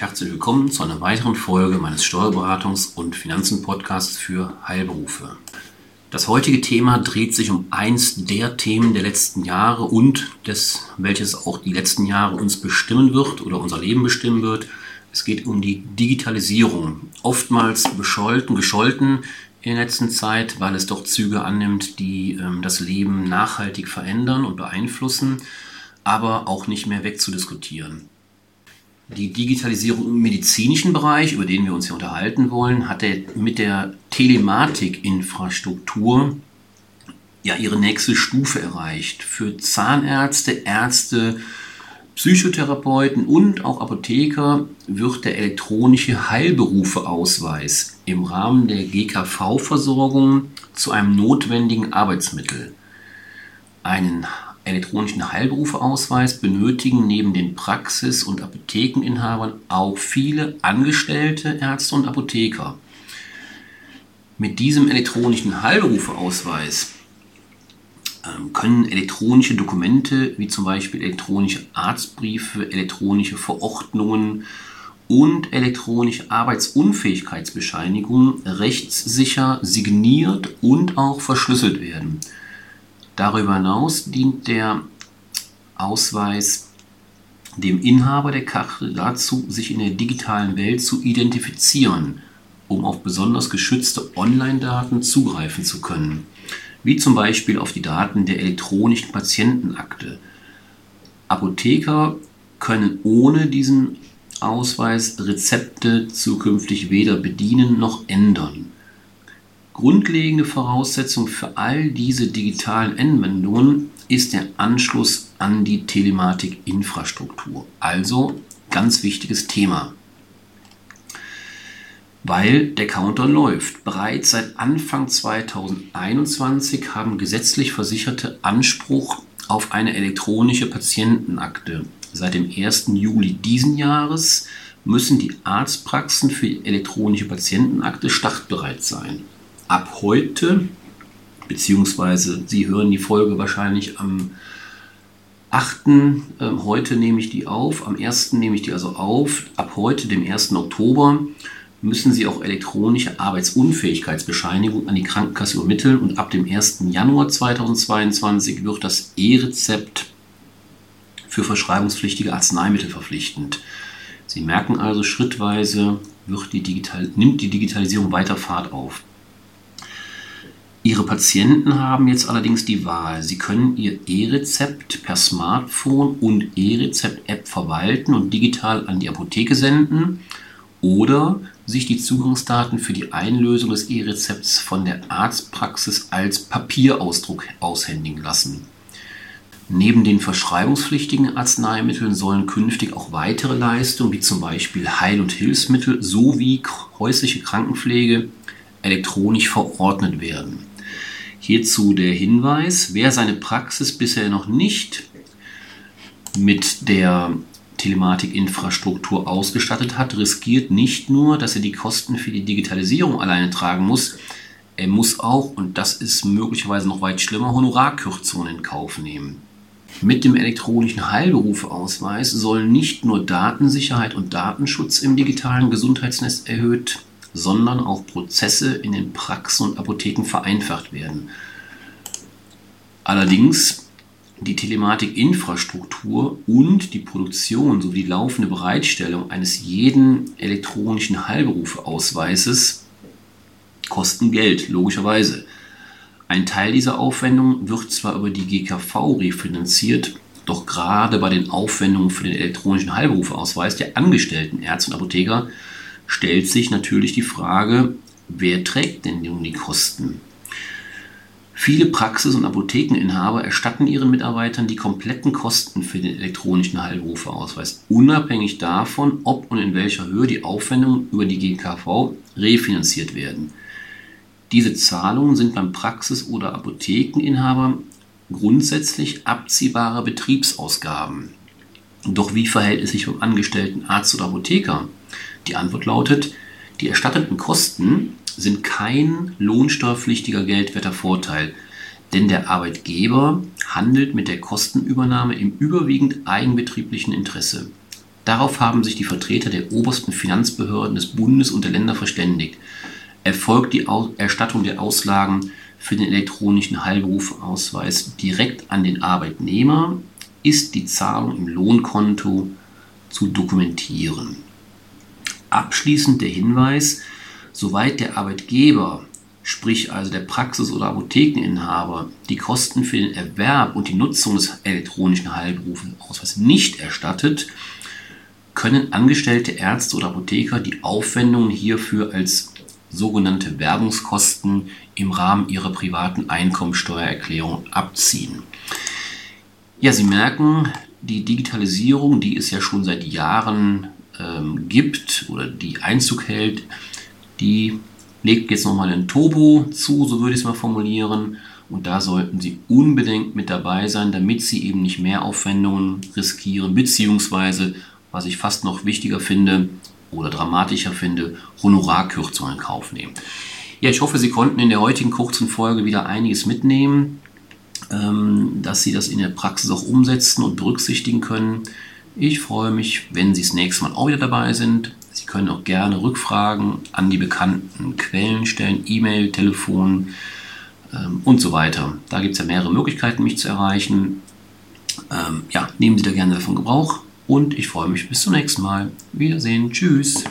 herzlich willkommen zu einer weiteren Folge meines Steuerberatungs- und Finanzen-Podcasts für Heilberufe. Das heutige Thema dreht sich um eins der Themen der letzten Jahre und des, welches auch die letzten Jahre uns bestimmen wird oder unser Leben bestimmen wird. Es geht um die Digitalisierung. Oftmals bescholten, gescholten in der letzten Zeit, weil es doch Züge annimmt, die ähm, das Leben nachhaltig verändern und beeinflussen, aber auch nicht mehr wegzudiskutieren. Die Digitalisierung im medizinischen Bereich, über den wir uns hier unterhalten wollen, hat mit der Telematikinfrastruktur ja ihre nächste Stufe erreicht. Für Zahnärzte, Ärzte, Psychotherapeuten und auch Apotheker wird der elektronische Heilberufeausweis im Rahmen der GKV-Versorgung zu einem notwendigen Arbeitsmittel. Einen elektronischen Heilberufeausweis benötigen neben den Praxis- und Apothekeninhabern auch viele angestellte Ärzte und Apotheker. Mit diesem elektronischen Heilberufeausweis ähm, können elektronische Dokumente wie zum Beispiel elektronische Arztbriefe, elektronische Verordnungen und elektronische Arbeitsunfähigkeitsbescheinigungen rechtssicher signiert und auch verschlüsselt werden. Darüber hinaus dient der Ausweis dem Inhaber der Karte dazu, sich in der digitalen Welt zu identifizieren, um auf besonders geschützte Online-Daten zugreifen zu können, wie zum Beispiel auf die Daten der elektronischen Patientenakte. Apotheker können ohne diesen Ausweis Rezepte zukünftig weder bedienen noch ändern. Grundlegende Voraussetzung für all diese digitalen Anwendungen ist der Anschluss an die Telematikinfrastruktur. Also ganz wichtiges Thema. Weil der Counter läuft. Bereits seit Anfang 2021 haben gesetzlich Versicherte Anspruch auf eine elektronische Patientenakte. Seit dem 1. Juli diesen Jahres müssen die Arztpraxen für elektronische Patientenakte startbereit sein ab heute, beziehungsweise Sie hören die Folge wahrscheinlich am 8. Äh, heute nehme ich die auf, am 1. nehme ich die also auf, ab heute, dem 1. Oktober, müssen Sie auch elektronische Arbeitsunfähigkeitsbescheinigung an die Krankenkasse übermitteln und ab dem 1. Januar 2022 wird das E-Rezept für verschreibungspflichtige Arzneimittel verpflichtend. Sie merken also, schrittweise die Digital nimmt die Digitalisierung weiter Fahrt auf. Ihre Patienten haben jetzt allerdings die Wahl. Sie können Ihr E-Rezept per Smartphone und E-Rezept-App verwalten und digital an die Apotheke senden oder sich die Zugangsdaten für die Einlösung des E-Rezepts von der Arztpraxis als Papierausdruck aushändigen lassen. Neben den verschreibungspflichtigen Arzneimitteln sollen künftig auch weitere Leistungen wie zum Beispiel Heil- und Hilfsmittel sowie häusliche Krankenpflege elektronisch verordnet werden. Hierzu der Hinweis, wer seine Praxis bisher noch nicht mit der Telematikinfrastruktur ausgestattet hat, riskiert nicht nur, dass er die Kosten für die Digitalisierung alleine tragen muss, er muss auch, und das ist möglicherweise noch weit schlimmer, Honorarkürzungen in Kauf nehmen. Mit dem elektronischen Heilberufeausweis sollen nicht nur Datensicherheit und Datenschutz im digitalen Gesundheitsnetz erhöht sondern auch Prozesse in den Praxen und Apotheken vereinfacht werden. Allerdings die Telematikinfrastruktur und die Produktion sowie die laufende Bereitstellung eines jeden elektronischen Heilberufeausweises kosten Geld, logischerweise. Ein Teil dieser Aufwendungen wird zwar über die GKV refinanziert, doch gerade bei den Aufwendungen für den elektronischen Heilberufeausweis der angestellten Ärzte und Apotheker stellt sich natürlich die Frage, wer trägt denn nun die Kosten? Viele Praxis- und Apothekeninhaber erstatten ihren Mitarbeitern die kompletten Kosten für den elektronischen Heilberufeausweis, unabhängig davon, ob und in welcher Höhe die Aufwendungen über die GKV refinanziert werden. Diese Zahlungen sind beim Praxis- oder Apothekeninhaber grundsätzlich abziehbare Betriebsausgaben. Doch wie verhält es sich beim angestellten Arzt oder Apotheker? Die Antwort lautet, die erstatteten Kosten sind kein lohnsteuerpflichtiger geldwerter Vorteil, denn der Arbeitgeber handelt mit der Kostenübernahme im überwiegend eigenbetrieblichen Interesse. Darauf haben sich die Vertreter der obersten Finanzbehörden des Bundes und der Länder verständigt. Erfolgt die Erstattung der Auslagen für den elektronischen Heilberufsausweis direkt an den Arbeitnehmer, ist die Zahlung im Lohnkonto zu dokumentieren. Abschließend der Hinweis, soweit der Arbeitgeber, sprich also der Praxis- oder Apothekeninhaber, die Kosten für den Erwerb und die Nutzung des elektronischen Heilberufsausweises nicht erstattet, können angestellte Ärzte oder Apotheker die Aufwendungen hierfür als sogenannte Werbungskosten im Rahmen ihrer privaten Einkommensteuererklärung abziehen. Ja, Sie merken, die Digitalisierung, die es ja schon seit Jahren ähm, gibt oder die Einzug hält, die legt jetzt nochmal ein Turbo zu, so würde ich es mal formulieren. Und da sollten Sie unbedingt mit dabei sein, damit Sie eben nicht mehr Aufwendungen riskieren, beziehungsweise, was ich fast noch wichtiger finde oder dramatischer finde, Honorarkürzungen in Kauf nehmen. Ja, ich hoffe, Sie konnten in der heutigen kurzen Folge wieder einiges mitnehmen, ähm, dass Sie das in der Praxis auch umsetzen und berücksichtigen können. Ich freue mich, wenn Sie das nächste Mal auch wieder dabei sind. Sie können auch gerne Rückfragen an die bekannten Quellen stellen, E-Mail, Telefon ähm, und so weiter. Da gibt es ja mehrere Möglichkeiten, mich zu erreichen. Ähm, ja, nehmen Sie da gerne davon Gebrauch und ich freue mich bis zum nächsten Mal. Wiedersehen. Tschüss.